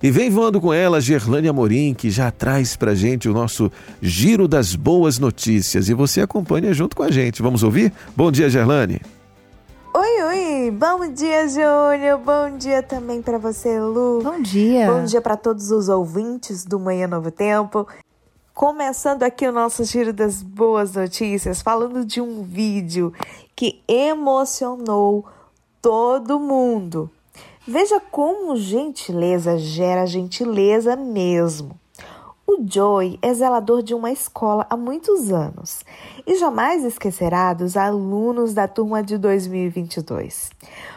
E vem voando com ela Gerlane Amorim, que já traz pra gente o nosso Giro das Boas Notícias. E você acompanha junto com a gente. Vamos ouvir? Bom dia, Gerlane. Oi, oi! Bom dia, Júnior! Bom dia também para você, Lu. Bom dia! Bom dia para todos os ouvintes do Manhã Novo Tempo. Começando aqui o nosso Giro das Boas Notícias, falando de um vídeo que emocionou todo mundo. Veja como gentileza gera gentileza mesmo. O Joey é zelador de uma escola há muitos anos e jamais esquecerá dos alunos da turma de 2022.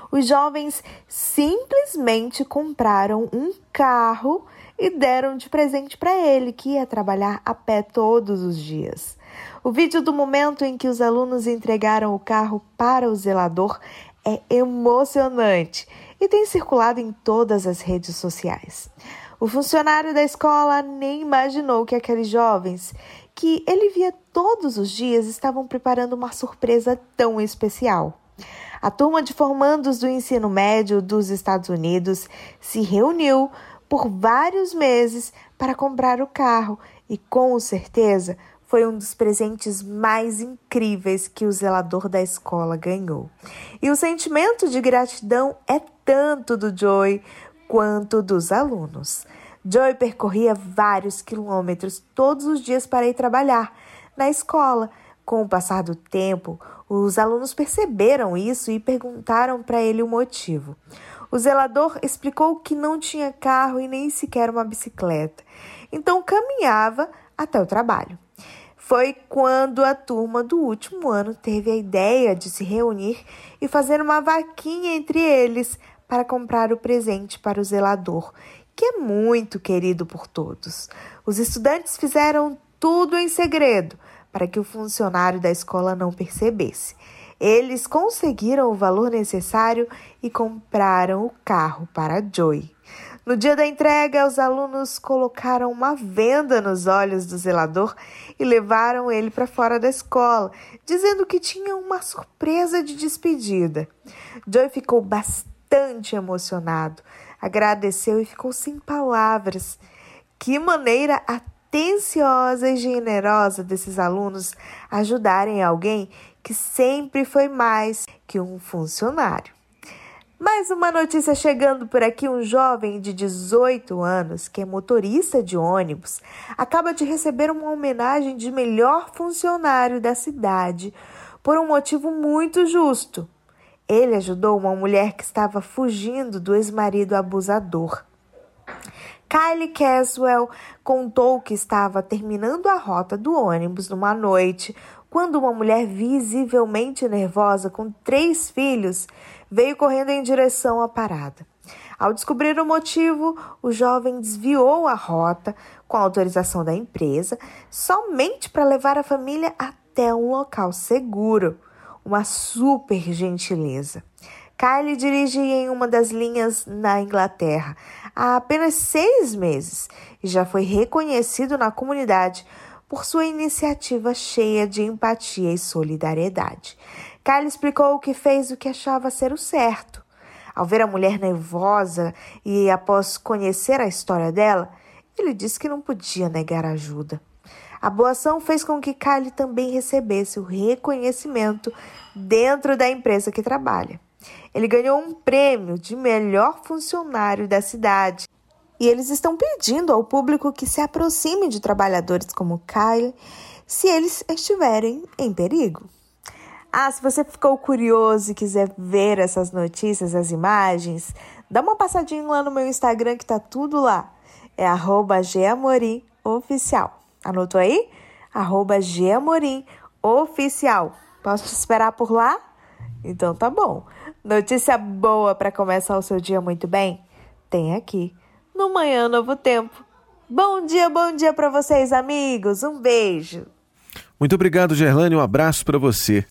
Os jovens simplesmente compraram um carro e deram de presente para ele, que ia trabalhar a pé todos os dias. O vídeo do momento em que os alunos entregaram o carro para o zelador é emocionante e tem circulado em todas as redes sociais. O funcionário da escola nem imaginou que aqueles jovens, que ele via todos os dias, estavam preparando uma surpresa tão especial. A turma de formandos do ensino médio dos Estados Unidos se reuniu por vários meses para comprar o carro e, com certeza, foi um dos presentes mais incríveis que o zelador da escola ganhou. E o sentimento de gratidão é tanto do Joy quanto dos alunos. Joy percorria vários quilômetros todos os dias para ir trabalhar na escola. Com o passar do tempo, os alunos perceberam isso e perguntaram para ele o motivo. O zelador explicou que não tinha carro e nem sequer uma bicicleta, então caminhava até o trabalho foi quando a turma do último ano teve a ideia de se reunir e fazer uma vaquinha entre eles para comprar o presente para o zelador, que é muito querido por todos. Os estudantes fizeram tudo em segredo para que o funcionário da escola não percebesse. Eles conseguiram o valor necessário e compraram o carro para Joy. No dia da entrega, os alunos colocaram uma venda nos olhos do zelador e levaram ele para fora da escola, dizendo que tinha uma surpresa de despedida. Joy ficou bastante emocionado, agradeceu e ficou sem palavras. Que maneira atenciosa e generosa desses alunos ajudarem alguém que sempre foi mais que um funcionário. Mais uma notícia chegando por aqui: um jovem de 18 anos, que é motorista de ônibus, acaba de receber uma homenagem de melhor funcionário da cidade por um motivo muito justo. Ele ajudou uma mulher que estava fugindo do ex-marido abusador. Kylie Caswell contou que estava terminando a rota do ônibus numa noite quando uma mulher visivelmente nervosa com três filhos veio correndo em direção à parada. Ao descobrir o motivo, o jovem desviou a rota com a autorização da empresa, somente para levar a família até um local seguro. Uma super gentileza. Kylie dirige em uma das linhas na Inglaterra há apenas seis meses e já foi reconhecido na comunidade por sua iniciativa cheia de empatia e solidariedade. Kylie explicou que fez o que achava ser o certo. Ao ver a mulher nervosa e após conhecer a história dela, ele disse que não podia negar ajuda. A boa ação fez com que Kylie também recebesse o reconhecimento dentro da empresa que trabalha. Ele ganhou um prêmio de melhor funcionário da cidade e eles estão pedindo ao público que se aproxime de trabalhadores como Kyle se eles estiverem em perigo. Ah, se você ficou curioso e quiser ver essas notícias, as imagens, dá uma passadinha lá no meu Instagram que tá tudo lá. É arroba Oficial. Anotou aí? Arroba Oficial. Posso te esperar por lá? Então tá bom. Notícia boa para começar o seu dia muito bem? Tem aqui no Manhã Novo Tempo. Bom dia, bom dia para vocês, amigos. Um beijo. Muito obrigado, Gerlane. Um abraço para você.